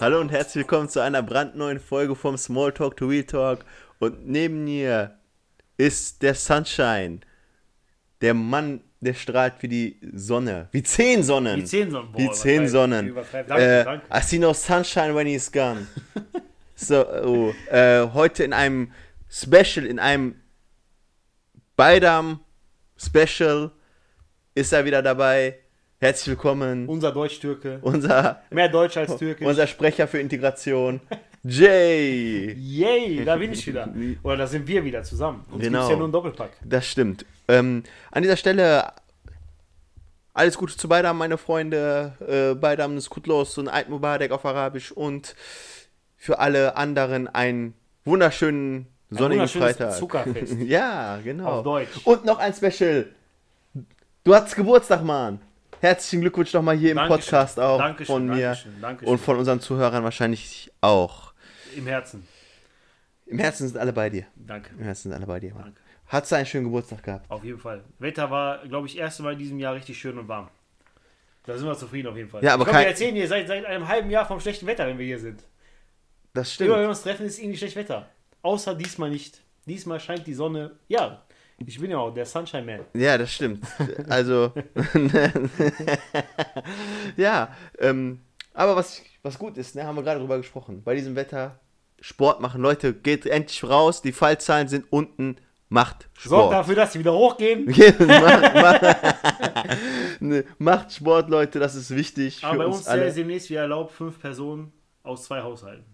Hallo und herzlich willkommen zu einer brandneuen Folge vom Smalltalk to Real Talk. Und neben mir ist der Sunshine, der Mann, der strahlt wie die Sonne, wie zehn Sonnen. Wie zehn Sonnen. Boah, Wie zehn Sonnen. übertreib. Danke, Äh, danke. I see no sunshine when he's gone. So, oh, äh, heute in einem Special, in einem Beidam Special ist er wieder dabei. Herzlich willkommen, Unser Deutsch-Türke. unser, Mehr Deutsch als Türkisch. unser Sprecher für Integration, Jay. Yay, da bin ich wieder. Oder da sind wir wieder zusammen. Uns Genau. gibt's ja nur einen Doppelpack. Das stimmt. Ähm, an dieser Stelle alles Gute zu Beidam, meine Freunde. Äh, Beidam ist gut los und Eid Mubarak auf Arabisch und für alle anderen einen wunderschönen sonnigen wunderschönes Freitag. Zuckerfest. ja, genau. Auf Deutsch. Und noch ein Special. Du hattest Geburtstag, Mann. Herzlichen Glückwunsch nochmal hier im Dankeschön. Podcast auch Dankeschön, von mir Dankeschön, Dankeschön. und von unseren Zuhörern wahrscheinlich auch. Im Herzen. Im Herzen sind alle bei dir. Danke. Im Herzen sind alle bei dir, Mann. Danke. Du einen schönen Geburtstag gehabt? Auf jeden Fall. Wetter war, glaube ich, erste Mal in diesem Jahr richtig schön und warm. Da sind wir zufrieden auf jeden Fall. Ja, aber ich kein- wir erzählen hier seit, seit einem halben Jahr vom schlechten Wetter, wenn wir hier sind. Das stimmt. Immer wenn wir uns treffen, ist irgendwie schlecht Wetter. Außer diesmal nicht. Diesmal scheint die Sonne. Ja, ich bin ja auch der Sunshine Man. Ja, das stimmt. Also, ja, ähm, aber was, was gut ist, ne, haben wir gerade drüber gesprochen. Bei diesem Wetter Sport machen. Leute, geht endlich raus. Die Fallzahlen sind unten. Macht Sorgt Sport. dafür, dass sie wieder hochgehen. macht, macht, ne, macht Sport, Leute. Das ist wichtig Aber bei uns uns ist alle. ja demnächst wieder erlaubt, fünf Personen aus zwei Haushalten.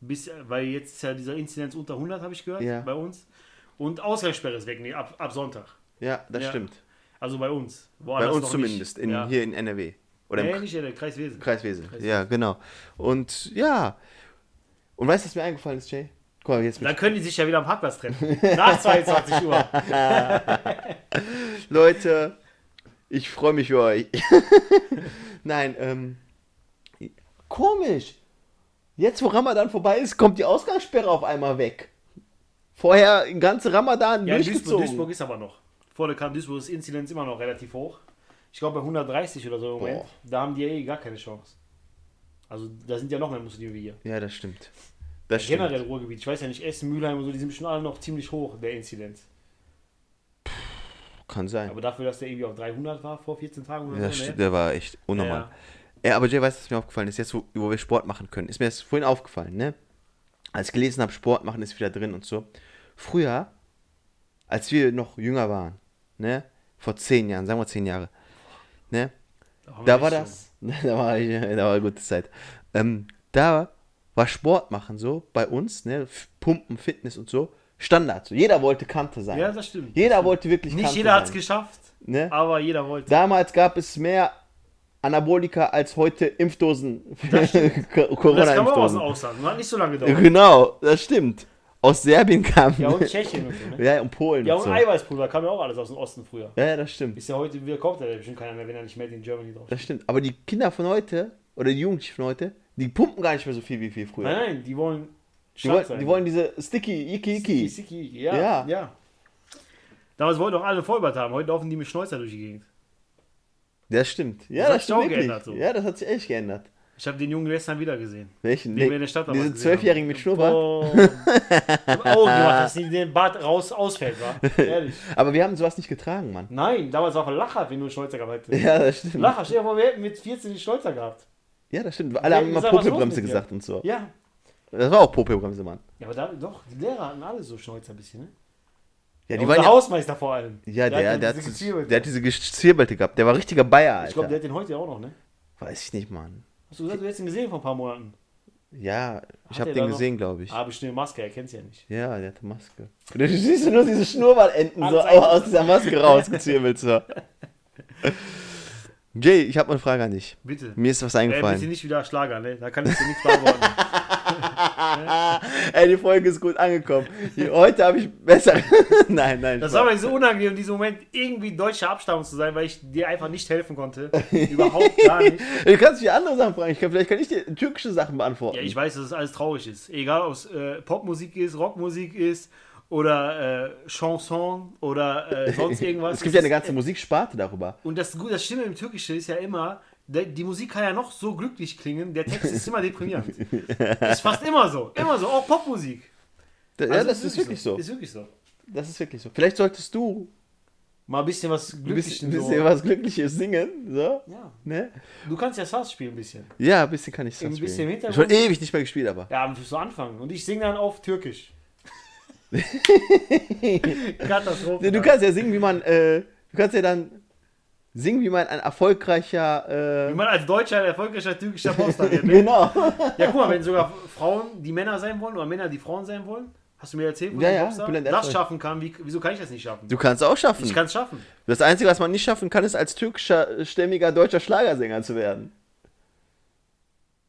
Bis, weil jetzt ist ja dieser Inzidenz unter 100, habe ich gehört, Ja. bei uns. Und Ausgangssperre ist weg, nee, ab, ab Sonntag. Ja, das Ja. stimmt. Also bei uns. Bei uns zumindest. In, ja. Hier in NRW. Oder nee, im nicht in der Kreis Wesen. Kreiswesen. Kreiswesen. Ja, genau. Und ja. Und weißt du, was mir eingefallen ist, Jay? Guck mal, jetzt Dann können die sich ja wieder am Parkplatz treffen. Nach 22 Uhr. Leute, ich freue mich für euch. Nein, ähm, komisch. Jetzt, wo Ramadan vorbei ist, kommt die Ausgangssperre auf einmal weg. Vorher den ganzen Ramadan Ja, in Duisburg, durchgezogen. Duisburg ist aber noch. Vor der kam Duisburg ist Inzidenz immer noch relativ hoch. Ich glaube bei 130 oder so im Moment. Boah. Da haben die ja eh gar keine Chance. Also da sind ja noch mehr Muslime wie hier. Ja, das stimmt. Das stimmt. Generell Ruhrgebiet. Ich weiß ja nicht, Essen, Mülheim und so, die sind schon alle noch ziemlich hoch, der Inzidenz. Kann sein. Aber dafür, dass der irgendwie auf 300 war vor 14 Tagen oder Ja, das so, stimmt, ne? der war echt unnormal. Ja, aber Jay weiß, was mir aufgefallen ist, jetzt wo, wo wir Sport machen können. Ist mir das vorhin aufgefallen, ne? Als ich gelesen habe, Sport machen ist wieder drin und so. Früher, als wir noch jünger waren, ne? Vor zehn Jahren, sagen wir zehn Jahre, ne? Da war das, da war, ich, da war eine gute Zeit. Ähm, da war Sport machen so bei uns, ne? Pumpen, Fitness und so, Standard. So. Jeder wollte Kante sein. Ja, das stimmt. Jeder wollte wirklich Nicht Kante jeder hat es geschafft, Ne? aber jeder wollte. Damals gab es mehr Anabolika als heute Impfdosen. Und das kam auch aus dem Corona-Impfdosen. Ausland. und Hat nicht so lange gedauert. Genau, das stimmt. Aus Serbien kam. Ja, und Tschechien und so, ne? Ja, und Polen. Ja, und und so. Eiweißpulver kam ja auch alles aus dem Osten früher. Ja, ja, das stimmt. Ist ja heute, wir kommt ja bestimmt keiner mehr, wenn er nicht Made in Germany drauf Das stimmt. Aber die Kinder von heute, oder die Jugendlichen von heute, die pumpen gar nicht mehr so viel wie viel früher. Nein, nein, die wollen die, wollen, die wollen diese Sticky, Iki, Iki. Siki, Siki. Ja, Ja. ja, Damals wollten doch alle Vollbart haben, heute laufen die mit Schnäuzer durch die Gegend. Das stimmt. Ja, Das das, hat sich stimmt auch geändert, so. Ja, das hat sich echt geändert. Ich habe den Jungen gestern wieder gesehen. Welchen? Den wir in der Stadt Diese damals gesehen Zwölfjährigen mit Schnurrbart? Oh. Ich hab Augen gemacht, dass nie den Bart raus ausfällt, wa? Ehrlich. Aber wir haben sowas nicht getragen, Mann. Nein, damals war auch ein Lacher, wenn du einen Schnäuzer gehabt hättest. Ja, das stimmt. Lacher, stell dir vor, wir hätten mit 14 den Schnäuzer gehabt. Ja, das stimmt. Alle haben Ja, immer Popelbremse gesagt und so. Ja. Das war auch Popelbremse, Mann. Ja, aber da, doch, die Lehrer hatten alle so Schnäuzer ein bisschen, ne? Ja, Ja, die unser waren ja, Hausmeister vor allem. ja, der, der, hat, diese der hat diese Gezierbelte gehabt. Der war richtiger Bayer, Alter. Ich glaube, der hat den heute auch noch, ne? Weiß ich nicht, Mann. Hast du gesagt, du hättest ihn gesehen vor ein paar Monaten? Ja, ich Hat habe den gesehen, glaube ich. Ah, bestimmt Maske, er kennt's ja nicht. Ja, der hatte Maske. Du siehst nur diese Schnurrbartenden so aus dieser Maske rausgezirbelt. So. Jay, ich habe eine Frage an dich. Bitte. Mir ist was Äh, bitte eingefallen. nicht wieder Schlager, ne? Da kann ich dir nichts beantworten. Ey, die Folge ist gut angekommen. Heute habe ich besser. nein, nein. Das Spaß. war mir so unangenehm, in diesem Moment irgendwie deutscher Abstammung zu sein, weil ich dir einfach nicht helfen konnte. Überhaupt gar nicht. Du kannst mich andere Sachen fragen. Ich kann, vielleicht kann ich dir türkische Sachen beantworten. Ja, ich weiß, dass es alles traurig ist. Egal, ob es äh, Popmusik ist, Rockmusik ist oder äh, Chanson oder äh, sonst irgendwas. es gibt ja eine ganze Musiksparte darüber. Und das, das Schlimme im Türkischen ist ja immer, die Musik kann ja noch so glücklich klingen, der Text ist immer deprimierend. ist fast immer so. Immer so. Auch Popmusik. Da- ja, Also das ist wirklich so. Ist wirklich so. Das ist wirklich so. Vielleicht solltest du Mal ein bisschen was ein Glückliches. bisschen, bisschen so. was Glückliches singen. So. Ja. Ne? Du kannst ja Sass spielen ein bisschen. Ja, ein bisschen kann ich Ein bisschen spielen. Hintergrund. Schon ewig nicht mehr gespielt, aber. Ja, so anfangen. Und ich singe dann auf Türkisch. Katastrophe. Du kannst ja singen, wie man. Äh, du kannst ja dann singen, wie man ein erfolgreicher. Wie Äh, man als Deutscher ein erfolgreicher türkischer Popstar wird. Ne? genau. Ja, guck mal, wenn sogar Frauen, die Männer sein wollen oder Männer, die Frauen sein wollen, hast du mir erzählt, wo Ja, der ja, Popstar Bülent das schaffen kann, wie, wieso kann ich das nicht schaffen? Du kannst auch schaffen. ich kann es schaffen. Das Einzige, was man nicht schaffen kann, ist als türkischer, stämmiger deutscher Schlagersänger zu werden.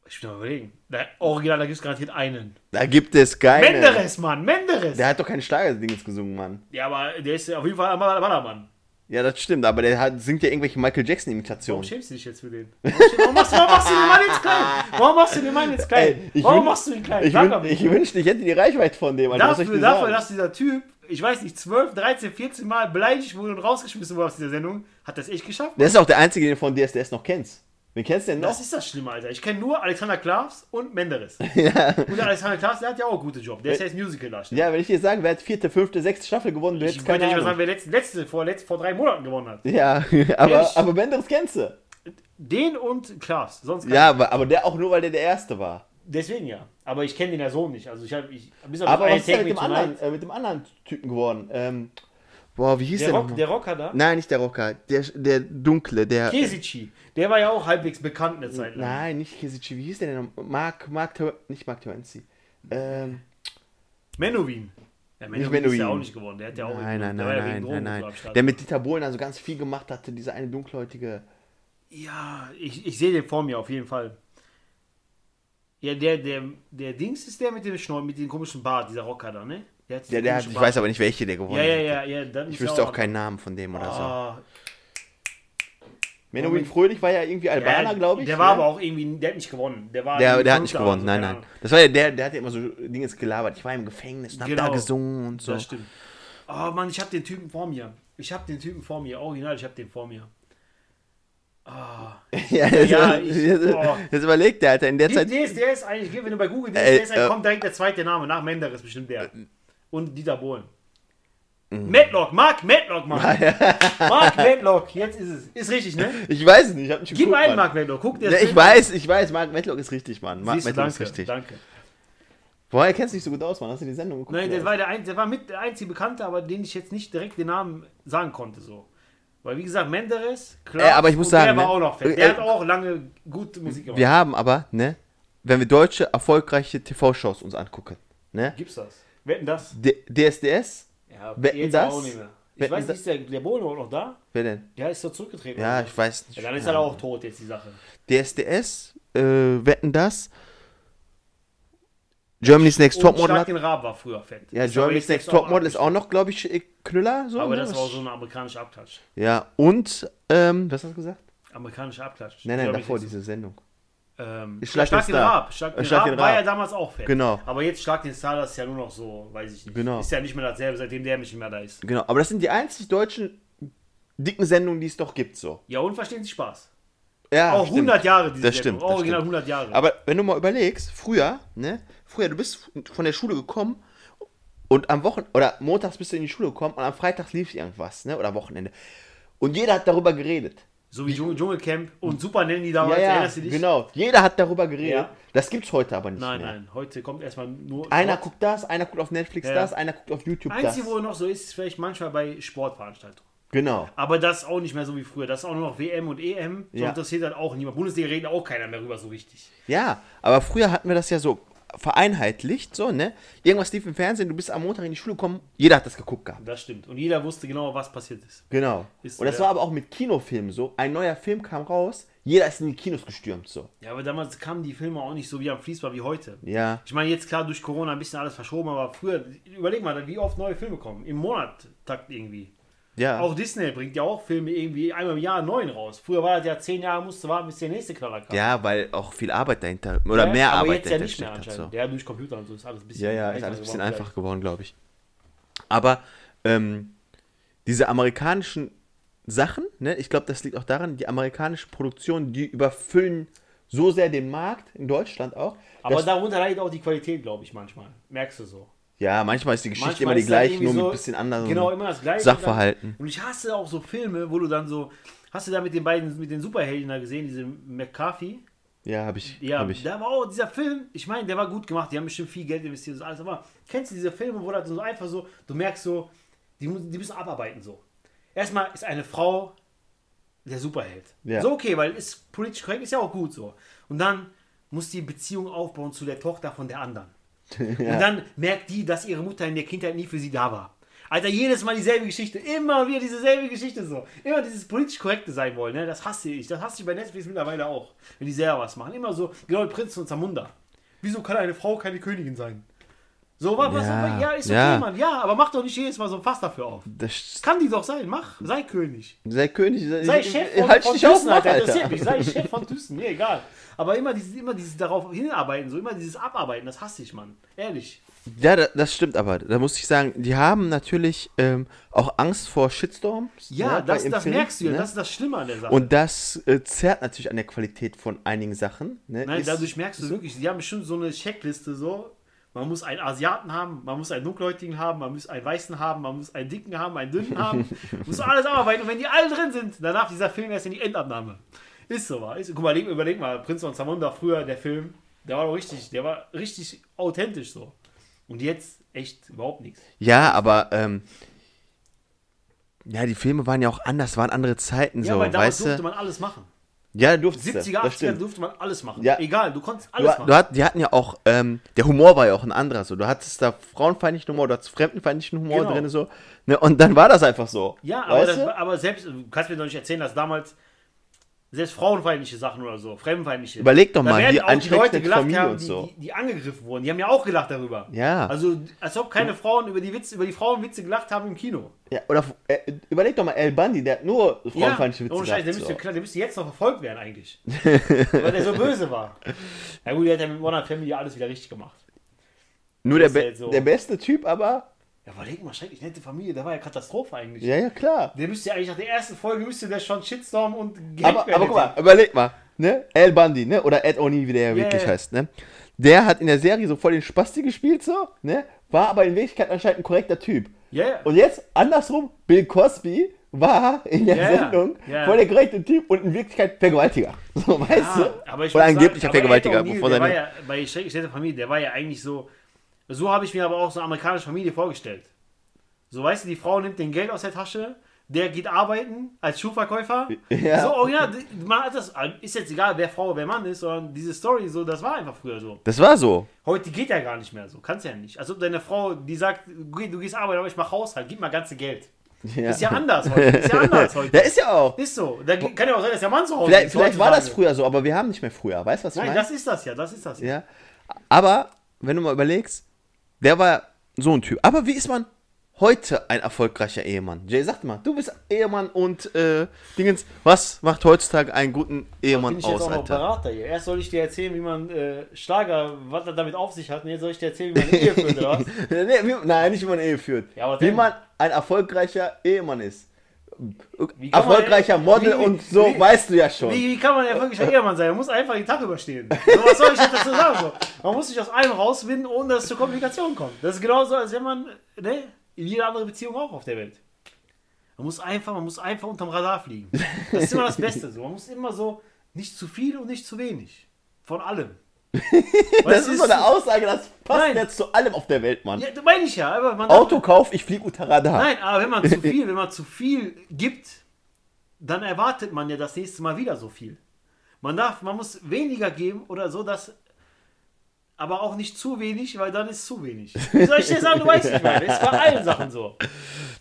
Ich bin überlegen. Da, original, da gibt es garantiert einen. Da gibt es keine. Menderes, Mann, Menderes! Der hat doch keine Schlagerdinges gesungen, Mann. ja, aber der ist auf jeden Fall ein Ballermann. Ja, das stimmt, aber der hat, singt ja irgendwelche Michael Warum Jackson-Imitationen. schämst du dich jetzt für den? Warum machst, du- warum machst du den Mann jetzt klein? Warum machst du den Mann jetzt klein? Ey, ich warum wün- machst du ihn klein? Ich, wün, ich wünschte, ich hätte die Reichweite von dem. Alter. Dafür, dafür, dass dieser Typ, ich weiß nicht, 12, 13, 14 Mal beleidigt wurde und rausgeschmissen wurde aus dieser Sendung, hat das echt geschafft. Der ist auch der Einzige, den du von DSDS noch kennst. Wen kennst du denn noch? Das ist das Schlimme, Alter. Ich kenne nur Alexander Klaas und Menderes. ja. Und der Alexander Klaas, der hat ja auch einen guten Job. Der ist ja jetzt Musical-Darsteller. ja, wenn ich dir sagen, wer hat vierte, fünfte, sechste Staffel gewonnen, du ich hättest keine nicht mal sagen, wer letzte, letzte, vor, letzte, vor drei Monaten gewonnen hat. Ja, aber, Ehrlich? aber Benderes kennst du. Den und Klaas. Sonst. Ja, aber, aber der auch nur, weil der der Erste war. Deswegen ja. Aber ich kenne den ja so nicht. Also ich habe ich, bis auf Aber was ist denn mit dem, anderen, äh, mit dem anderen Typen geworden? Ähm, boah, wie hieß der, Der, Rock, der Rocker da? Nein, nicht der Rocker. Der, der Dunkle, der... Kesici. Der war ja auch halbwegs bekannt eine Zeit lang. Nein, nicht Kisici. Wie hieß der denn noch? Mark, Mark, nicht Mark Terenzi. Ähm, Menowin. Ja, Menowin ist Menowin. ja auch nicht geworden. Der hat ja auch nein, nein, der nein, ja nein, nein, nein. Der mit Dieter Bohlen also ganz viel gemacht hatte, dieser eine dunkelhäutige... Ja, ich, ich sehe den vor mir auf jeden Fall. Ja, der, der, der Dings ist der mit dem Schnäuel, mit dem komischen Bart, dieser Rocker da, ne? Der hat Der, der hat, ich weiß aber nicht, welche der gewonnen Ja, ja, hat. ja, ja. Dann Ich ist wüsste er auch keinen Namen von dem oder so. Ah, Menowin Fröhlich war ja irgendwie Albaner, ja, glaube ich. Der war ne? aber auch irgendwie, der hat nicht gewonnen. Der war Der, der hat nicht gewonnen, so, nein, nein. Das war ja der, der hat ja immer so Dinge gelabert. Ich war im Gefängnis und hab Genau. da gesungen und so. Das stimmt. Oh Mann, ich habe den Typen vor mir. Ich habe den Typen vor mir. Original, ich habe den vor mir. Ah. ja, jetzt, Ja, jetzt, ich- boah. jetzt überlegt der, Alter, in der Zeit. DSDS eigentlich, wenn du bei Google DSDS äh, kommt direkt der zweite Name, nach Menderes bestimmt der. Und Dieter Bohlen. Mhm. Matlock, Mark Matlock, Mann. Mark Matlock, jetzt ist es. Ist richtig, ne? Ich weiß es nicht, ich hab nicht Gib geguckt, ein, Mann. Mark Matlock. Guck dir Ja, das ich Bild weiß, ich weiß, Mark Medlock ist richtig, Mann. an. Mark Medlock ist richtig. danke. Woher kennst du dich so gut aus, Mann? Hast du die Sendung geguckt? Nein, der war, der, ein, der war mit der einzige Bekannte, aber den ich jetzt nicht direkt den Namen sagen konnte. so. Weil, wie gesagt, Menderes, klar. Äh, aber ich muss sagen, Der war ne? auch noch fett. Äh, Der äh, hat auch lange gute Musik gemacht. Wir haben aber, ne, wenn wir deutsche erfolgreiche TV-Shows uns angucken, ne, Gibt's das? Wetten das? D DSDS, Ja, Wetten jetzt das? auch nicht mehr. Ich Wetten weiß nicht, ist der, der Bohlen auch noch da? wer denn? Ja, ist doch zurückgetreten. Ja, oder ich weiß nicht. Ja, dann ist er auch tot, jetzt die Sache. DSDS, äh, Wetten das, Germany's Next Und Topmodel hat, den Rab war früher fett. ja, Ist Germany's Next Topmodel ist auch noch, glaube ich, äh, Knüller, so. Aber das war so ein amerikanischer Abklatsch. Ja, und, ähm, was hast du gesagt? Amerikanischer Abklatsch. Nein, nein, ich davor diese Sendung. Ähm, Ich schlag Schlag den Star. Rab. Schlag den Schlag Rab den war Rab. ja damals auch fett. Genau. Aber jetzt Schlag den Star, das ist ja nur noch so, weiß ich nicht. Genau. Ist ja nicht mehr dasselbe, seitdem der nicht mehr da ist. Genau, aber das sind die einzig deutschen dicken Sendungen, die es doch gibt, so. Ja, und verstehen Sie Spaß. Ja, auch stimmt. 100 Jahre diese Das Sendung. stimmt, das Original stimmt. 100 Jahre. Aber wenn du mal überlegst, früher, ne, früher, du bist von der Schule gekommen und am Wochenende, oder montags bist du in die Schule gekommen und am Freitag lief irgendwas, ne, oder Wochenende. Und jeder hat darüber geredet. So wie Dschungel- Dschungelcamp und Super Nanny damals, ja, ja, erinnerst du dich? genau. Jeder hat darüber geredet. Ja. Das gibt's heute aber nicht Nein, mehr. nein, heute kommt erstmal nur. Einer Sport. guckt das, einer guckt auf Netflix Ja. das, einer guckt auf YouTube Einzige, das. wo noch so ist, ist vielleicht manchmal bei Sportveranstaltungen. Genau. Aber das ist auch nicht mehr so wie früher. Das ist auch nur noch WM und EM. So Ja. interessiert halt auch niemand. Bundesliga redet auch keiner mehr rüber so richtig. Ja, aber früher hatten wir das ja so vereinheitlicht, so, ne? Irgendwas lief im Fernsehen, du bist am Montag in die Schule gekommen, jeder hat das geguckt gehabt. Das stimmt. Und jeder wusste genau, was passiert ist. Genau. Ist Und das war aber auch mit Kinofilmen so. Ein neuer Film kam raus, jeder ist in die Kinos gestürmt, so. Ja, aber damals kamen die Filme auch nicht so wie am Fließband wie heute. Ja. Ich meine, jetzt klar durch Corona ein bisschen alles verschoben, aber früher, überleg mal, wie oft neue Filme kommen. Im Monat Takt irgendwie. Ja. Auch Disney bringt ja auch Filme irgendwie einmal im Jahr einen neuen raus. Früher war das ja zehn Jahre, musste warten, bis der nächste Knaller kam. ja, weil auch viel Arbeit dahinter, oder Ja, mehr aber Arbeit jetzt ja dahinter nicht mehr anscheinend. So. Ja, durch Computer und so ist alles ein bisschen Ja, ja, ist alles ein bisschen geworden einfacher geworden, glaube ich. Aber ähm, diese amerikanischen Sachen, ne? Ich glaube, das liegt auch daran, die amerikanischen Produktionen, die überfüllen so sehr den Markt, in Deutschland auch. Aber darunter leidet auch die Qualität, glaube ich, manchmal. Merkst du so. Ja, manchmal ist die Geschichte Manchmal immer die gleiche, nur mit ein bisschen anderen Genau, immer das gleiche. Sachverhalten. Und ich hasse auch so Filme, wo du dann so. Hast du da mit den beiden, mit den Superhelden da gesehen, diese McCarthy? Ja, habe ich. Ja, hab ich. da war auch dieser Film, ich meine, der war gut gemacht, die haben bestimmt viel Geld investiert und alles, aber kennst du diese Filme, wo das so einfach so, du merkst so, die, die müssen abarbeiten so. Erstmal ist eine Frau der Superheld. Ja. So okay, weil ist politisch korrekt, ist ja auch gut so. Und dann muss die Beziehung aufbauen zu der Tochter von der anderen. Und dann merkt die, dass ihre Mutter in der Kindheit nie für sie da war. Alter, jedes Mal dieselbe Geschichte, immer wieder dieselbe Geschichte so. Immer dieses politisch korrekte sein wollen, ne? Das hasse ich. Das hasse ich bei Netflix mittlerweile auch. Wenn die selber was machen. Immer so, genau wie Prinz und Zamunda. Wieso kann eine Frau keine Königin sein? So, was, was, Ja, ja, ist okay, ja. Mann. Ja, aber mach doch nicht jedes Mal so ein Fass dafür auf. Das, Kann die doch sein, mach, sei König. sei König, sei, Sei Chef von, halt von auf, Thyssen, mach, Alter. Interessiert mich. Sei Chef von Thyssen, mir egal. Aber immer dieses, immer dieses darauf hinarbeiten, so immer dieses Abarbeiten, das hasse ich, Mann. Ehrlich. Ja, da- das stimmt aber. Da muss ich sagen, die haben natürlich ähm, auch Angst vor Shitstorms. Ja, ne, das, das Film, merkst du ja. ne? Das ist das Schlimme an der Sache. Und das äh, zerrt natürlich an der Qualität von einigen Sachen. Ne? Nein, Ist- dadurch merkst du wirklich, die haben bestimmt so eine Checkliste so. Man muss einen Asiaten haben, man muss einen dunkelhäutigen haben, man muss einen weißen haben, man muss einen dicken haben, einen dünnen haben. muss alles arbeiten. Und wenn die alle drin sind, dann darf dieser Film erst in die Endabnahme. Ist so, wa? Ist, guck mal, überleg, mal, Prinz und Zamunda früher, der Film, der war doch richtig, der war richtig authentisch so. Und jetzt echt überhaupt nichts. Ja, aber ähm, ja, die Filme waren ja auch anders, waren andere Zeiten Ja, so, weil damals weißt durfte du? man alles machen. Ja, durfte 70er, das 80er stimmt. durfte man alles machen. Ja. Egal, du konntest Du, alles du machen. hat, die hatten ja auch, ähm, der Humor war ja auch ein anderer so. Du hattest da frauenfeindlichen Humor, du hattest fremdenfeindlichen Humor Genau. drin so. Ne, und dann war das einfach so. Ja, aber, das, du? aber selbst, du kannst mir doch nicht erzählen, dass damals selbst frauenfeindliche Sachen oder so, fremdenfeindliche. Überleg doch da mal, hier auch die Leute gelacht Familie haben, die, so. die, die angegriffen wurden. Die haben ja auch gelacht darüber. Ja. Also, als ob keine Frauen über die Witze, über die Frauenwitze gelacht haben im Kino. Ja, oder äh, überleg doch mal, El Bundy, der hat nur frauenfeindliche Witze ohne Scheiß, der müsste, so. der müsste jetzt noch verfolgt werden eigentlich. weil der so böse war. Ja gut, der hat ja mit Modern Family alles wieder richtig gemacht. Nur der, ja be jetzt so. der beste Typ, aber. Ja, überleg mal, schrecklich nette Familie, der war ja Katastrophe eigentlich. Ja, ja, klar. Der müsste ja eigentlich nach der ersten Folge müsste der schon Shitstorm und gehackt Aber, aber guck mal, überleg mal, ne? El Bundy, ne? Oder Ed O'Neill, wie der ja Ja, wirklich heißt, ne? Der hat in der Serie so voll den Spasti gespielt, so, ne? War aber in Wirklichkeit anscheinend ein korrekter Typ. Ja, ja. Und jetzt andersrum, Bill Cosby war in der ja. Sendung voll der korrekte Typ und in Wirklichkeit Vergewaltiger. So, weißt du? aber ich Oder angeblicher sagen, aber Vergewaltiger, der war ja bei Schrecklich nette Familie, der war ja eigentlich so. So habe ich mir aber auch so eine amerikanische Familie vorgestellt. So, weißt du, die Frau nimmt den Geld aus der Tasche, der geht arbeiten als Schuhverkäufer. Ja. So, original, man hat das, ist jetzt egal, wer Frau, wer Mann ist, sondern diese Story, so, das war einfach früher so. Das war so. Heute geht ja gar nicht mehr so, kannst ja nicht. Also deine Frau, die sagt, "Geh, du gehst arbeiten, aber ich mach Haushalt, gib mal ganze Geld. Ja. Ist ja anders heute, ist ja anders heute. Ja, ist ja auch. Ist so. Da kann ja auch sein, dass der Mann zu Hause Vielleicht, ist. vielleicht war das früher so, aber wir haben nicht mehr früher. Weißt du, was ich Nein, meine? das ist das ja, das ist das ja. Ja. Aber, wenn du mal überlegst, der war so ein Typ. Aber wie ist man heute ein erfolgreicher Ehemann? Jay, sag mal, du bist Ehemann und äh, Dingens, was macht heutzutage einen guten Ehemann Bin ich jetzt aus, auch noch? Berater hier. Erst soll ich dir erzählen, wie man äh, Schlager, was er damit auf sich hat, jetzt soll ich dir erzählen, wie man eine Ehe führt, oder was? nee, wie, nein, nicht wie man eine Ehe führt. Ja, wie denn? man ein erfolgreicher Ehemann ist. Kann man- Erfolgreicher Model wie- und so, wie- weißt du ja schon. Wie, wie kann man erfolgreicher Ehemann sein? Man muss einfach den Tag überstehen. So, was soll ich jetzt dazu man muss sich aus allem rauswinden, ohne dass es zur Kommunikation kommt. Das ist genauso, als wenn man, ne, in jeder andere Beziehung auch auf der Welt. Man muss einfach, man muss einfach unterm Radar fliegen. Das ist immer das Beste. So. Man muss immer so, nicht zu viel und nicht zu wenig. Von allem. das ist so eine Aussage, das passt Nein. jetzt zu allem auf der Welt, Mann. Ja, das meine ich ja. Aber man Autokauf, ich flieg unter Radar. Nein, aber wenn man zu viel, wenn man zu viel gibt, dann erwartet man ja das nächste Mal wieder so viel. Man darf, man muss weniger geben oder so, dass aber auch nicht zu wenig, weil dann ist zu wenig. Wie soll ich dir sagen, du weißt nicht mehr. Das ist bei allen Sachen so.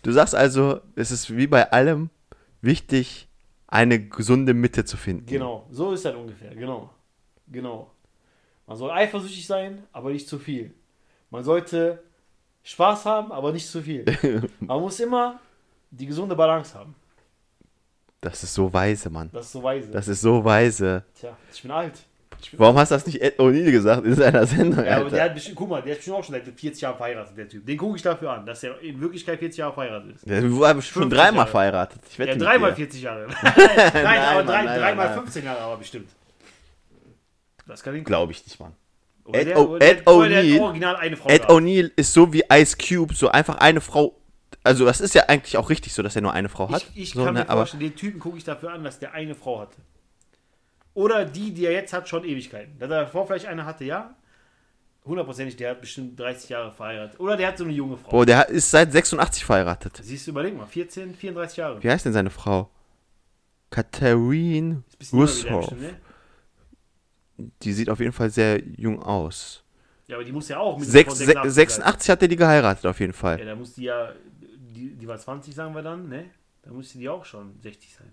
Du sagst also, es ist wie bei allem wichtig, eine gesunde Mitte zu finden. Genau, so ist das ungefähr. Genau. Genau. Man soll eifersüchtig sein, aber nicht zu viel. Man sollte Spaß haben, aber nicht zu viel. Man muss immer die gesunde Balance haben. Das ist so weise, Mann. Das ist so weise. Das ist so weise. Tja, ich bin alt. Ich Warum hast du das nicht Ed O'Neill gesagt in seiner Sendung, Ja, aber der hat bestimmt, guck mal, der ist bestimmt auch schon seit 40 Jahren verheiratet, der Typ. Den gucke ich dafür an, dass er in Wirklichkeit 40 Jahre verheiratet ist. Der war bestimmt schon 50 dreimal verheiratet. Ich wette Ja, dreimal dir. 40 Jahre. nein, aber Mann, drei, nein, dreimal nein. 15 Jahre, aber bestimmt. Das kann ihn Glaube ich nicht, Mann. Oder Ed O- der- Ed O'Neill- Ed. O'Neill ist so wie Ice Cube, so einfach eine Frau. Also, das ist ja eigentlich auch richtig so, dass er nur eine Frau hat. Ich, ich so, kann ne, mir aber vorstellen, den Typen gucke ich dafür an, dass der eine Frau hatte. Oder die, die er jetzt hat, schon Ewigkeiten. Dass er davor vielleicht eine hatte, ja. Hundertprozentig, der hat bestimmt 30 Jahre verheiratet. Oder der hat so eine junge Frau. Boah, der ist seit 86 verheiratet. Siehst du, überleg mal, 14, 34 Jahre. Wie heißt denn seine Frau? Russoff. bestimmt, ne? Die sieht auf jeden Fall sehr jung aus. Ja, aber die muss ja auch mit Sechs, von se 86 sein. 86 hat er die geheiratet, auf jeden Fall. Ja, da muss die ja, die, die war 20, sagen wir dann, ne? Da musste die auch schon 60 sein.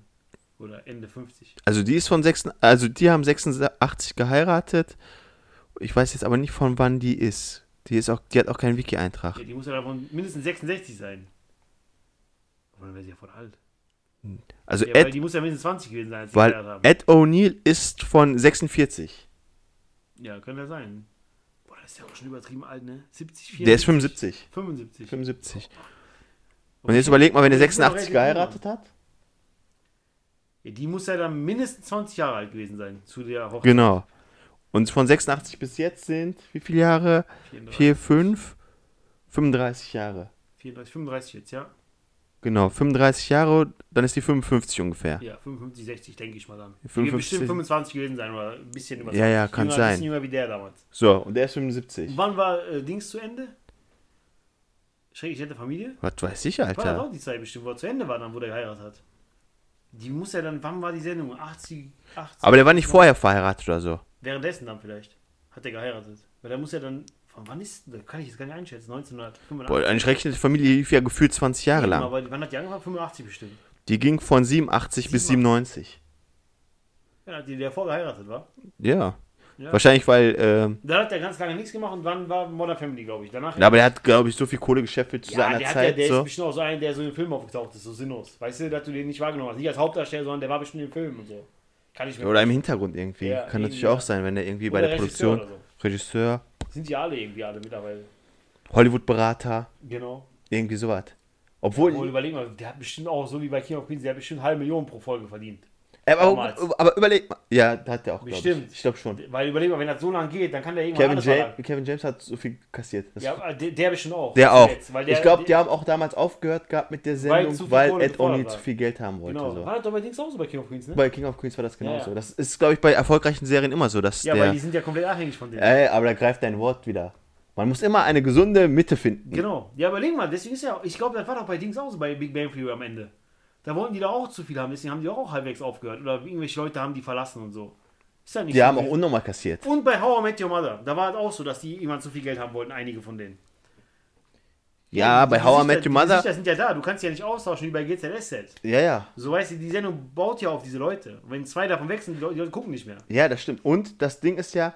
Oder Ende 50. Also die ist von 6, also die haben 86 geheiratet. Ich weiß jetzt aber nicht von wann die ist. Die ist auch, die hat auch keinen Wiki-Eintrag. Ja, die muss ja davon mindestens 66 sein. Aber dann wäre sie ja voll alt. Also Ja, Ed, die muss ja mindestens 20 gewesen sein, als weil haben. Ed O'Neill ist von 46. Ja, könnte ja sein. Boah, das ist ja auch schon übertrieben alt, ne? 70, 74? Der ist 75. 75. 75. Und jetzt überleg mal, wenn er Die ist ja 86 relativ geheiratet hat. Die muss ja dann mindestens 20 Jahre alt gewesen sein zu der Hochzeit. Genau. Und von 86 bis jetzt sind wie viele Jahre? 34, 4, 5, 35 Jahre. 34, 35 jetzt, ja? Genau, 35 Jahre, dann ist die 55 ungefähr. Ja, 55, 60, denke ich mal dann. Die wird 55. bestimmt 25 gewesen sein oder ein bisschen über Ja, ja, kann jünger, sein. Ein bisschen jünger wie der damals. So, und der ist 75. Und wann war äh, Dings zu Ende? Schrecklich nette Familie? Was weiß ich, War Alter. auch die Zeit bestimmt, wo er zu Ende war, dann, wo der geheiratet hat. Die muss ja dann, wann war die Sendung? 80, 80 Aber der war nicht vorher verheiratet oder so. Währenddessen dann vielleicht. Hat er geheiratet. Weil der muss ja dann, von wann ist, da kann ich jetzt gar nicht einschätzen, 1985. Boah, eine schreckliche Familie lief ja gefühlt 20 Jahre lang. Aber wann hat die angefangen? 85 bestimmt. Die ging von 87 bis 97. Ja, die der vorgeheiratet war. Ja. Ja. Wahrscheinlich, weil, ähm, Da hat er ganz lange nichts gemacht und wann war Modern Family, glaube ich. Danach ja, aber der hat, glaube ich, so viel Kohle gescheffelt zu Ja, seiner der, hat ja, Zeit. der ist so. bestimmt auch so einer, der so im Film aufgetaucht ist, so sinnlos. Weißt du, dass du den nicht wahrgenommen hast. Nicht als Hauptdarsteller, sondern der war bestimmt im Film und so. Kann ich mir Oder im Hintergrund irgendwie. Ja, Kann natürlich auch sein, wenn der irgendwie bei der Regisseur Produktion. oder Regisseur, Sind die alle irgendwie alle mittlerweile. Hollywood-Berater, Genau. irgendwie sowas. Obwohl, Obwohl, überleg mal, der hat bestimmt auch, so wie bei King of Queens, der hat bestimmt halbe Million pro Folge verdient. Äh, aber, aber überleg mal. Ja, da hat der auch, glaube ich. Ich glaube schon. Weil überleg mal, wenn das so lange geht, dann kann der irgendwann Kevin, James. Kevin James hat so viel kassiert. Das Ja, der, der bestimmt auch. der auch. Weil der, ich glaube, die haben auch damals aufgehört gehabt mit der Weil Sendung, weil, Kohle Ed war. zu viel Geld haben wollte. Genau. So. War das doch bei Dings auch so bei King of Queens, ne? Bei King of Queens war das genauso. ja. Das ist, glaube ich, bei erfolgreichen Serien immer so, dass ja, weil der. die sind ja komplett abhängig von denen. Ey, aber da greift dein Wort wieder. Man muss immer eine gesunde Mitte finden. Genau. Ja, überleg mal, deswegen ist ja, ich glaube, das war doch bei Dings auch so, bei Big Bang Theory am Ende. Da wollten die da auch zu viel haben, deswegen haben die auch halbwegs aufgehört. Oder irgendwelche Leute haben die verlassen und so. Ist ja nicht Die so haben auch gewesen. unnormal kassiert. Und bei How I Met Your Mother, da war es auch so, dass die irgendwann zu viel Geld haben wollten, einige von denen. Ja, die bei How I Met Your Die Mother. Gesichter sind ja da, du kannst ja nicht austauschen wie bei GZSZ. Ja, ja. So weißt du, die Sendung baut ja auf diese Leute. Und wenn zwei davon wechseln, die Leute, die Leute gucken nicht mehr. Ja, das stimmt. Und das Ding ist ja,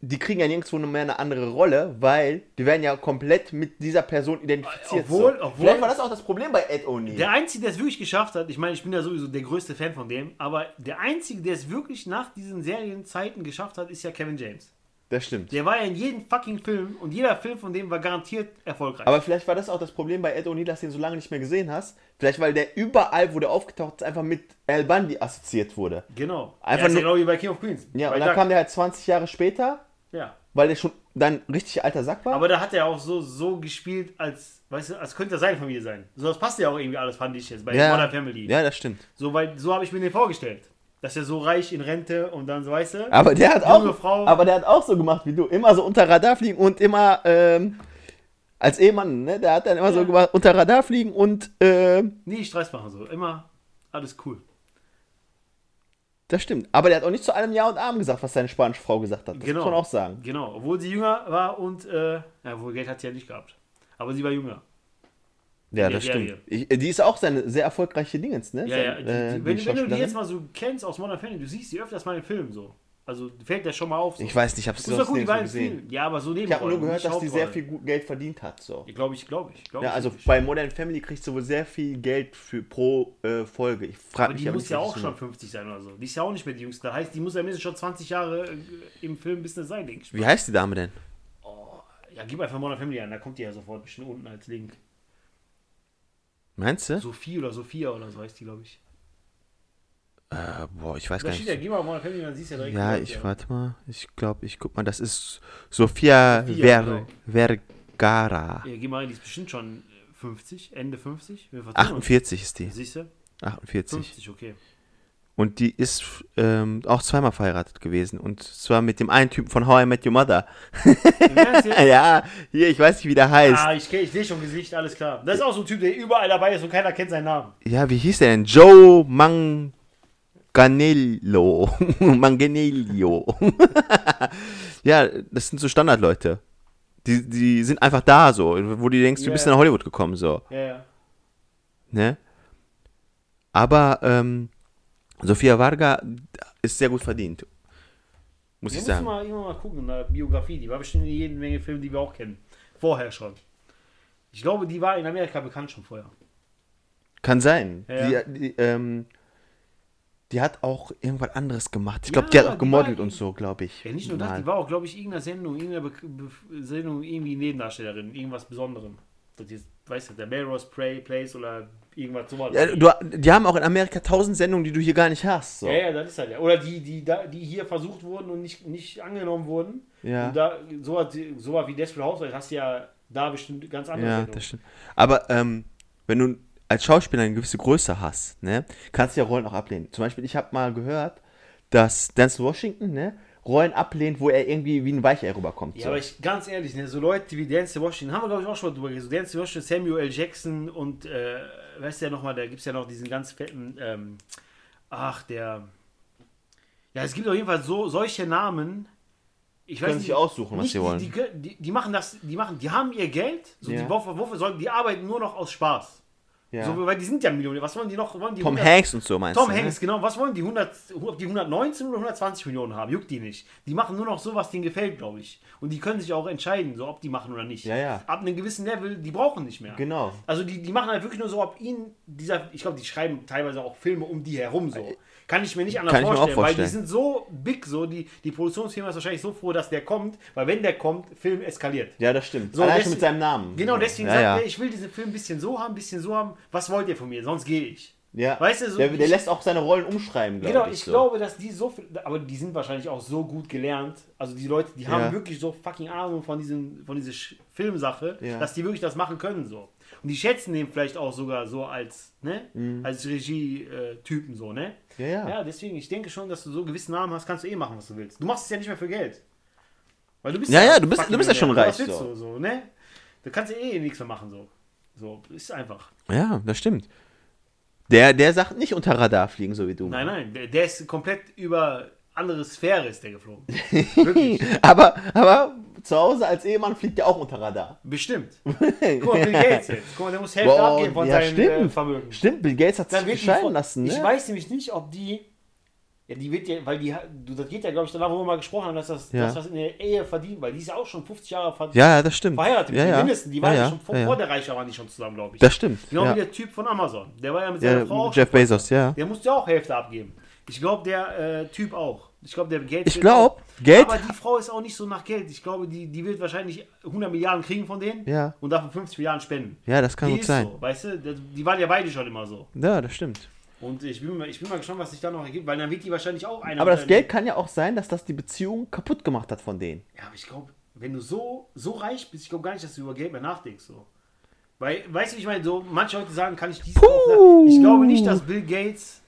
die kriegen ja nirgendwo mehr eine andere Rolle, weil die werden ja komplett mit dieser Person identifiziert. Obwohl- so. obwohl- Vielleicht war das auch das Problem bei Ed O'Neill. Der Einzige, der es wirklich geschafft hat, ich meine, ich bin ja sowieso der größte Fan von dem, aber der Einzige, der es wirklich nach diesen Serienzeiten geschafft hat, ist ja Kevin James. Das stimmt. Der war ja in jedem fucking Film und jeder Film von dem war garantiert erfolgreich. Aber vielleicht war das auch das Problem bei Ed O'Neill, dass du ihn so lange nicht mehr gesehen hast. Vielleicht, weil der überall, wo der aufgetaucht ist, einfach mit Al Bundy assoziiert wurde. genau. Einfach ja, ist ja nur- genau wie bei King of Queens. Ja, und dann Duck. kam der halt 20 Jahre später, ja. weil der schon dann richtig alter Sack war. Aber da hat er auch so, so gespielt, als, weißt du, als könnte er seine Familie sein. So, das passt ja auch irgendwie alles, fand ich jetzt, bei ja, Modern Family. ja, das stimmt. So, weil, so habe ich mir den vorgestellt. Dass er so reich in Rente und dann so, weißt du? Aber der hat auch, Frau. aber der hat auch so gemacht wie du, immer so unter Radar fliegen und immer ähm, als Ehemann, ne, der hat dann immer so Ja. gemacht, unter Radar fliegen und ähm, Nie Stress machen, so. Immer alles cool. das stimmt. Aber der hat auch nicht zu allem Ja und Arm gesagt, was seine spanische Frau gesagt hat. Das Genau. muss man auch sagen. Genau, obwohl sie jünger war und, äh, ja, wohl Geld hat sie ja nicht gehabt. Aber sie war jünger. Ja, das stimmt. Ich, die ist auch seine sehr erfolgreiche Dingens, ne? Ja, ja. Die, äh, die, wenn, wenn du die Schauspielerin. jetzt mal so kennst aus Modern Family, du siehst sie öfters mal in Filmen so. Also fällt der schon mal auf. So. Ich weiß nicht, ich ist doch gut, die sonst im gesehen. Ja, aber so Ich habe nur gehört, dass die sehr viel Geld verdient hat. So. Ja, glaube ich, glaube ich. Glaub Ja, ich also wirklich. bei Modern Family kriegst du wohl sehr viel Geld für pro äh, Folge. Ich frage mich die muss ja auch schon ist. 50 sein oder so. Die ist ja auch nicht mehr die Jüngste. Das heißt, die muss ja mindestens schon 20 Jahre äh, im Filmbusiness sein, denke ich. Wie heißt die Dame denn? Ja, gib einfach Modern Family an, da kommt die ja sofort bestimmt unten als Link. Meinst du? Sophie oder Sophia oder so heißt die, glaube ich. Äh, boah, ich weiß Da gar steht ja, nicht. gib mal Modern Family, dann siehst du ja direkt. Ja, ich Leute, warte mal. Ich glaube, ich guck mal, das ist Sofia, Sophia, Ver genau. Vergara. Ja, geh mal rein, die ist bestimmt schon äh, 50, Ende 50. Wir vertun uns. 48 ist die. Siehst du? 48. 50, okay. Und die ist ähm, auch zweimal verheiratet gewesen. Und zwar mit dem einen Typen von How I Met Your Mother. Ja, hier, ich weiß nicht, wie der heißt. Ah, ich, ich sehe schon Gesicht, alles klar. Das ist auch so ein Typ, der überall dabei ist und keiner kennt seinen Namen. Ja, wie hieß der denn? Joe Manganello. Manganello. ja, das sind so Standardleute. Die, die sind einfach da so, wo du denkst, du Ja, bist nach Hollywood gekommen, so. Ja, ja. Ne? Aber ähm, Sofia Varga ist sehr gut verdient. Muss Da ich sagen. mal irgendwann mal gucken in der Biografie. Die war bestimmt in jede Menge Filme, die wir auch kennen. Vorher schon. Ich glaube, die war in Amerika bekannt schon vorher. Kann sein. Ja. Die, die, ähm, die hat auch irgendwas anderes gemacht. Ich Ja, glaube, die hat auch gemodelt und so, glaube ich. Ja, nicht nur das, Mal. die war auch, glaube ich, in irgendeiner Sendung, in irgendeiner Be Be Sendung irgendwie Nebendarstellerin, irgendwas Besonderem. Das ist, weißt du, der Melrose Play, Place oder irgendwas sowas. Ja, du, die haben auch in Amerika tausend Sendungen, die du hier gar nicht hast. So. ja, ja, das ist halt ja. Oder die, die, die hier versucht wurden und nicht, nicht angenommen wurden. Ja. Und da, sowas so was wie Desperate Housewives hast du ja da bestimmt ganz andere Ja, Sendungen. das stimmt. Aber ähm, wenn du als Schauspieler eine gewisse Größe hast, ne, kannst du ja Rollen auch ablehnen. Zum Beispiel, ich habe mal gehört, dass Denzel Washington, ne, Rollen ablehnt, wo er irgendwie wie ein Weichei rüberkommt. Ja, so. aber ich, ganz ehrlich, ne, so Leute wie Denzel Washington, haben wir glaube ich auch schon mal drüber geredet, so Denzel Washington, Samuel L. Jackson und, äh, weißt du ja nochmal, da gibt es ja noch diesen ganz fetten, ähm, ach, der, ja, es gibt auf jeden Fall so, solche Namen, ich weiß Können nicht, sich aussuchen, was sie wollen. Die, die, die, machen das, die machen, die haben ihr Geld, so Ja. die, wofür, wofür sollen, die arbeiten nur noch aus Spaß. Ja. So, weil die sind ja Millionär, was wollen die noch, wollen die Tom 100 Hanks und so meinst Tom du? Hanks, genau. Was wollen die? 100, ob die 119 oder 120 Millionen haben? Juckt die nicht. Die machen nur noch so, was denen gefällt, glaube ich. Und die können sich auch entscheiden, so ob die machen oder nicht. Ja, ja. Ab einem gewissen Level, die brauchen nicht mehr. Ne? Genau. Also die, die machen halt wirklich nur so, ob ihnen dieser, ich glaube, die schreiben teilweise auch Filme um die herum so. Kann ich mir nicht anders Kann ich mir auch vorstellen, weil die vorstellen. sind so big so, die, die Produktionsfirma ist wahrscheinlich so froh, dass der kommt, weil wenn der kommt, Film eskaliert. Ja, das stimmt. So, Allein deswegen- mit seinem Namen. Genau, deswegen ja, sagt ja. er, ich will diesen Film ein bisschen so haben, ein bisschen so haben. Was wollt ihr von mir? Sonst gehe ich. Ja. Weißt du, so der, der ich- lässt auch seine Rollen umschreiben, glaube Genau, ich. ich so. glaube, dass die so viel, aber die sind wahrscheinlich auch so gut gelernt. Also die Leute, die haben Ja. wirklich so fucking Ahnung von diesem, von dieser Filmsache, Ja. dass die wirklich das machen können so. Und die schätzen den vielleicht auch sogar so als, ne, als Regie-Typen so, ne? Mhm. Ja, ja. Ja, deswegen, ich denke schon, dass du so gewisse Namen hast, kannst du eh machen, was du willst. Du machst es ja nicht mehr für Geld. Weil du bist Ja, ja, du bist- du bist ja schon reich, so. du so, ne? Du kannst ja eh nichts mehr machen so. So, ist einfach. Ja, das stimmt. Der, der sagt nicht unter Radar fliegen, so wie du. Nein, nein, der, der ist komplett über andere Sphäre ist der geflogen. Wirklich. aber, aber zu Hause als Ehemann fliegt der auch unter Radar. Bestimmt. Guck mal, Bill Gates jetzt. Guck mal, der muss Hälfte Boah, abgeben von ja, seinem stimmt. äh, Vermögen. Stimmt, Bill Gates hat sich Frau- lassen, ne? Ich weiß nämlich nicht, ob die. Ja, die wird ja, weil die, du, das geht ja, glaube ich, danach, wo wir mal gesprochen haben, dass das, Ja. das was in der Ehe verdient, weil die ist ja auch schon 50 Jahre ver ja, ja, das stimmt. verheiratet. ja, ja. Mindestens. Die waren ja, ja, ja, schon vor, ja, ja. vor der Reiche waren die schon zusammen, glaube ich. Das stimmt. Genau ja. wie der Typ von Amazon. Der war ja mit seiner Ja, Frau auch Jeff Bezos, ja. Der musste ja auch Hälfte abgeben. Ich glaube, der äh, Typ auch. Ich glaube, der Geld. Ich glaube, Geld. Aber die Frau ist auch nicht so nach Geld. Ich glaube, die, die wird wahrscheinlich 100 Milliarden kriegen von denen Ja. und davon 50 Milliarden spenden. Ja, das kann die gut sein. so, weißt du? Die waren ja beide schon immer so. Ja, das stimmt. Und ich bin, mal, ich bin mal gespannt, was sich da noch ergibt, weil dann wird die wahrscheinlich auch einer. Aber das Geld kann ja auch sein, dass das die Beziehung kaputt gemacht hat von denen. Ja, aber ich glaube, wenn du so, so reich bist, ich glaube gar nicht, dass du über Geld mehr nachdenkst. So. Weil, weißt du, ich meine, so, manche Leute sagen, kann ich dies. Ich glaube nicht, dass Bill Gates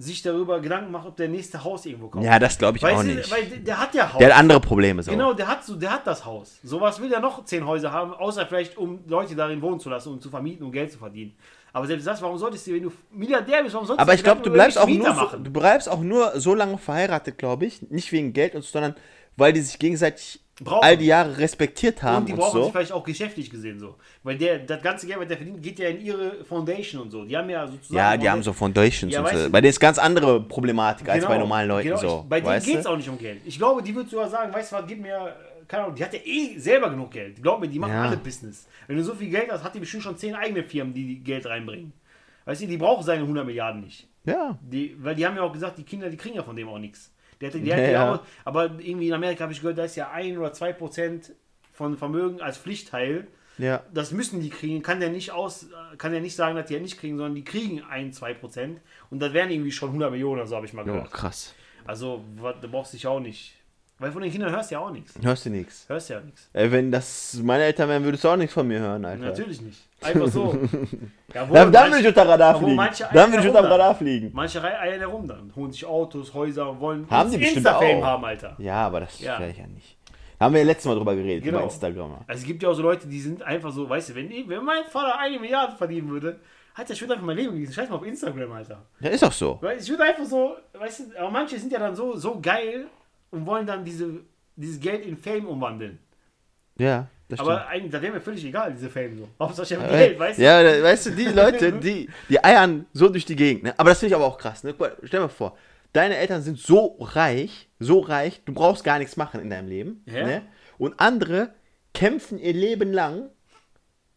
sich darüber Gedanken macht, ob der nächste Haus irgendwo kauft. Ja, das glaube ich Weißt auch du, nicht. Weil der, der hat ja Haus. Der hat andere Probleme so. Genau, der hat, so, der hat das Haus. Sowas will er noch zehn Häuser haben, außer vielleicht, um Leute darin wohnen zu lassen und zu vermieten und Geld zu verdienen. Aber selbst das, warum solltest du, wenn du Milliardär bist, warum solltest Aber du ich glaube, du bleibst auch nur so, du bleibst auch nur so lange verheiratet, glaube ich, nicht wegen Geld und so, sondern weil die sich gegenseitig Brauchen. all die Jahre respektiert haben und die und, brauchen sich so. vielleicht auch geschäftlich gesehen so. Weil der, das ganze Geld, was der verdient, geht ja in ihre Foundation und so. Die haben ja sozusagen. Ja, die haben so Foundations Ja, und so. du- Bei denen ist ganz andere Problematik als Genau, bei normalen Leuten genau. so. Ich, bei denen geht es auch nicht um Geld. Ich glaube, die wird sogar sagen, weißt du was, gib mir, keine Ahnung, die hat ja eh selber genug Geld. Glaub mir, die machen Ja. alle Business. Wenn du so viel Geld hast, hat die bestimmt schon zehn eigene Firmen, die, die Geld reinbringen. Weißt du, die brauchen seine 100 Milliarden nicht. Ja. Die, weil die haben ja auch gesagt, die Kinder, die kriegen ja von dem auch nichts. Der hatte, der Ja, ja auch, aber irgendwie in Amerika habe ich gehört, da ist ja ein oder zwei Prozent von Vermögen als Pflichtteil. Ja. Das müssen die kriegen. Kann der nicht aus, kann der nicht sagen, dass die ja nicht kriegen, sondern die kriegen ein, zwei Prozent. Und das wären irgendwie schon 100 Millionen so, habe ich mal Oh, gehört. krass. Also, was, da brauchst du dich auch nicht. Weil von den Kindern hörst du ja auch nichts. Hörst du nichts. Hörst ja nichts. Ey, wenn das meine Eltern wären, würdest du auch nichts von mir hören, Alter. Natürlich nicht. Einfach so. Ja, wo Dann, dann würde ich unter Radar fliegen. Dann würde ich unter Radar fliegen. Manche eiern herum dann. Holen sich Autos, Häuser und wollen Haben die bestimmt Insta-Fame auch. haben, Alter. Ja, aber das Ja. ich ja nicht. Da haben wir ja letztes Mal drüber geredet, Genau. über Instagram. Also es gibt ja auch so Leute, die sind einfach so, weißt du, wenn, ich- wenn mein Vater eine Milliarde verdienen würde, Alter, ich würde einfach mein Leben genießen. Scheiß mal auf Instagram, Alter. Ja, ist auch so. Ich würde einfach so, weißt du, aber manche sind ja dann so, so geil und wollen dann diese, dieses Geld in Fame umwandeln. Ja, das stimmt. Aber eigentlich, da wäre mir völlig egal, diese Fame so. Hauptsache ich habe Äh, Geld, weißt du? Ja, weißt du, die Leute, die, die eiern so durch die Gegend. Ne? Aber das finde ich aber auch krass. Ne? Guck mal, stell dir mal vor, deine Eltern sind so reich, so reich, du brauchst gar nichts machen in deinem Leben. Ja. Ne? Und andere kämpfen ihr Leben lang,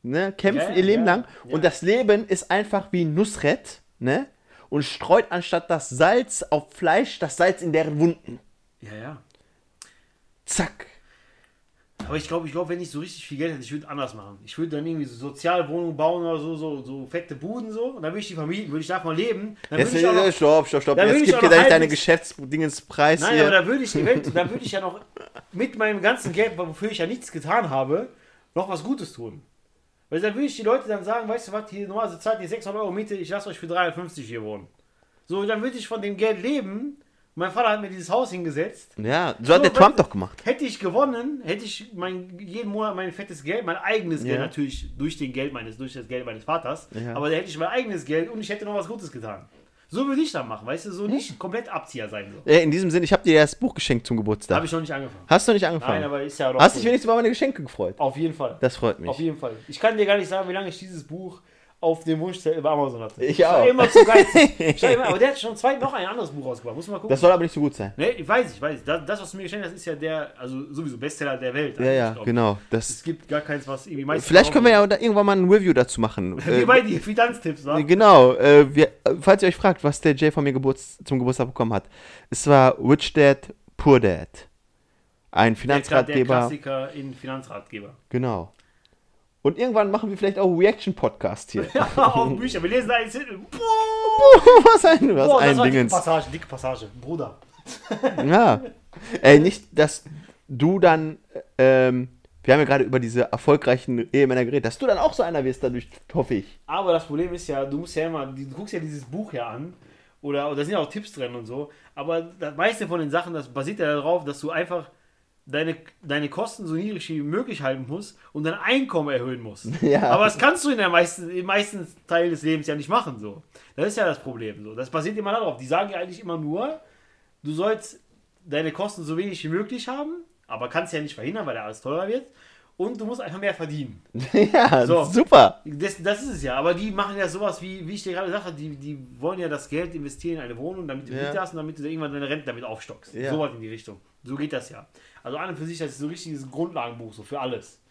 ne? kämpfen Ja, ihr Leben ja, lang. ja. Und das Leben ist einfach wie Nusret, ne? Und streut anstatt das Salz auf Fleisch, das Salz in deren Wunden. Ja, ja. Zack. Aber ich glaube, ich glaube, wenn ich so richtig viel Geld hätte, ich würde anders machen. Ich würde dann irgendwie so Sozialwohnungen bauen oder so, so, so fette Buden so. Und dann würde ich die vermieten, würde ich davon leben. Dann Jetzt, würde ich noch, stopp, stopp, stopp. Dann Jetzt will ich gib auch dir da nicht deine Geschäftsdingenspreis Nein, hier. aber da würde ich, event- da würde ich ja noch mit meinem ganzen Geld, wofür ich ja nichts getan habe, noch was Gutes tun. Weil dann würde ich die Leute dann sagen, weißt du was, hier normalerweise zahlt ihr 600 Euro Miete, ich lasse euch für 350 hier wohnen. So, dann würde ich von dem Geld leben. Mein Vater hat mir dieses Haus hingesetzt. Ja, so hat der So, Trump du, doch gemacht. Hätte ich gewonnen, hätte ich mein, jeden Monat mein fettes Geld, mein eigenes Geld Ja. natürlich durch den Geld meines, durch das Geld meines Vaters, Ja. aber da hätte ich mein eigenes Geld und ich hätte noch was Gutes getan. So würde ich dann machen, weißt du, so nicht komplett Abzieher sein. So. In diesem Sinne, ich habe dir das Buch geschenkt zum Geburtstag. Habe ich noch nicht angefangen. Hast du nicht angefangen? Nein, aber ist ja doch. Hast cool. dich wenigstens über meine Geschenke gefreut? Auf jeden Fall. Das freut mich. Auf jeden Fall. Ich kann dir gar nicht sagen, wie lange ich dieses Buch auf dem Wunschzettel bei Amazon hatte. Ich war auch. immer zu geizig. Ich war immer, aber der hat schon zwei, noch ein anderes Buch rausgebracht. Muss man mal gucken. Das soll aber nicht so gut sein. nee, ich weiß, ich weiß. Das, das, was du mir geschenkt hast, ist ja der, also sowieso Bestseller der Welt. Ja, ja, ich. genau. Es Das, gibt gar keins, was irgendwie meistens. vielleicht können wir ja da irgendwann mal ein Review dazu machen. Wie bei dir, Finanztipps, wa? genau. Äh, wir, falls ihr euch fragt, was der Jay von mir Geburts zum Geburtstag bekommen hat. Es war Rich Dad, Poor Dad. Ein Der, der Finanzratgeber. Klassiker in Finanzratgeber. Genau. Und irgendwann machen wir vielleicht auch Reaction-Podcast hier. Ja, auf Bücher. Wir lesen einen Titel. Boah, was ein, was Boah, das ein dicke Dingens. Passage, dicke Passage. Bruder. Ja. Ey, nicht, dass du dann, ähm, wir haben ja gerade über diese erfolgreichen Ehemänner geredet, dass du dann auch so einer wirst, dadurch hoffe ich. Aber das Problem ist ja, du musst ja immer, du guckst ja dieses Buch ja an. Oder, oder da sind ja auch Tipps drin und so. Aber das meiste von den Sachen, das basiert ja darauf, dass du einfach deine, deine Kosten so niedrig wie möglich halten musst und dein Einkommen erhöhen musst. Ja. Aber das kannst du in der meisten, im meisten Teil des Lebens ja nicht machen. So. Das ist ja das Problem. So. Das basiert immer darauf. Die sagen ja eigentlich immer nur, du sollst deine Kosten so wenig wie möglich haben, aber kannst ja nicht verhindern, weil da alles teurer wird. Und du musst einfach mehr verdienen. ja, So. super. Das, das ist es ja, aber die machen ja sowas wie, wie ich dir gerade sagte, die, die wollen ja das Geld investieren in eine Wohnung, damit du Ja. Miete hast und damit du irgendwann deine Rente damit aufstockst. Ja. So was in die Richtung. So geht das ja. Also an und für sich, das ist so ein richtiges Grundlagenbuch, so für alles.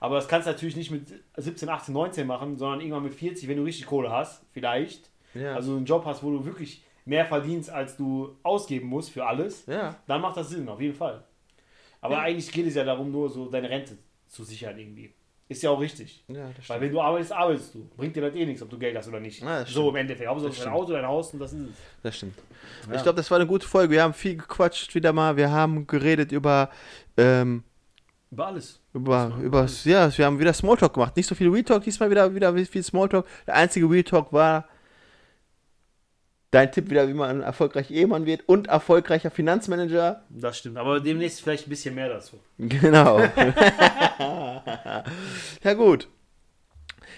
Aber das kannst du natürlich nicht mit 17, 18, 19 machen, sondern irgendwann mit 40, wenn du richtig Kohle hast, vielleicht. Ja. Also einen Job hast, wo du wirklich mehr verdienst, als du ausgeben musst für alles, Ja. dann macht das Sinn, auf jeden Fall. Aber Ja. eigentlich geht es ja darum, nur so deine Rente zu sichern irgendwie. Ist ja auch richtig. Ja, Weil wenn du arbeitest, arbeitest du. Bringt dir das eh nichts, ob du Geld hast oder nicht. Ja, so im Endeffekt. Hauptsache dein stimmt. Auto, dein Haus und das ist es. Das stimmt. Ja. Ich glaube, das war eine gute Folge. Wir haben viel gequatscht wieder mal. Wir haben geredet über, ähm, Über alles. über, über, alles. ja, wir haben wieder Smalltalk gemacht. Nicht so viel Real Talk, diesmal wieder, wieder viel Smalltalk. Der einzige Real Talk war dein Tipp wieder, wie man ein erfolgreicher Ehemann wird und erfolgreicher Finanzmanager. Das stimmt. Aber demnächst vielleicht ein bisschen mehr dazu. Genau. ja, gut.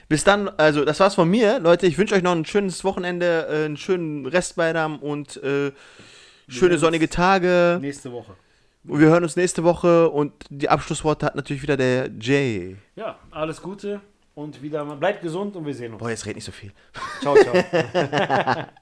Bis dann, also das war's von mir, Leute. Ich wünsche euch noch ein schönes Wochenende, äh, einen schönen Restbeidam und äh, schöne sonnige Tage. Nächste Woche. Und wir hören uns nächste Woche und die Abschlussworte hat natürlich wieder der Jay. Ja, alles Gute und wieder mal bleibt gesund und wir sehen uns. Boah, jetzt red nicht so viel. Ciao, ciao.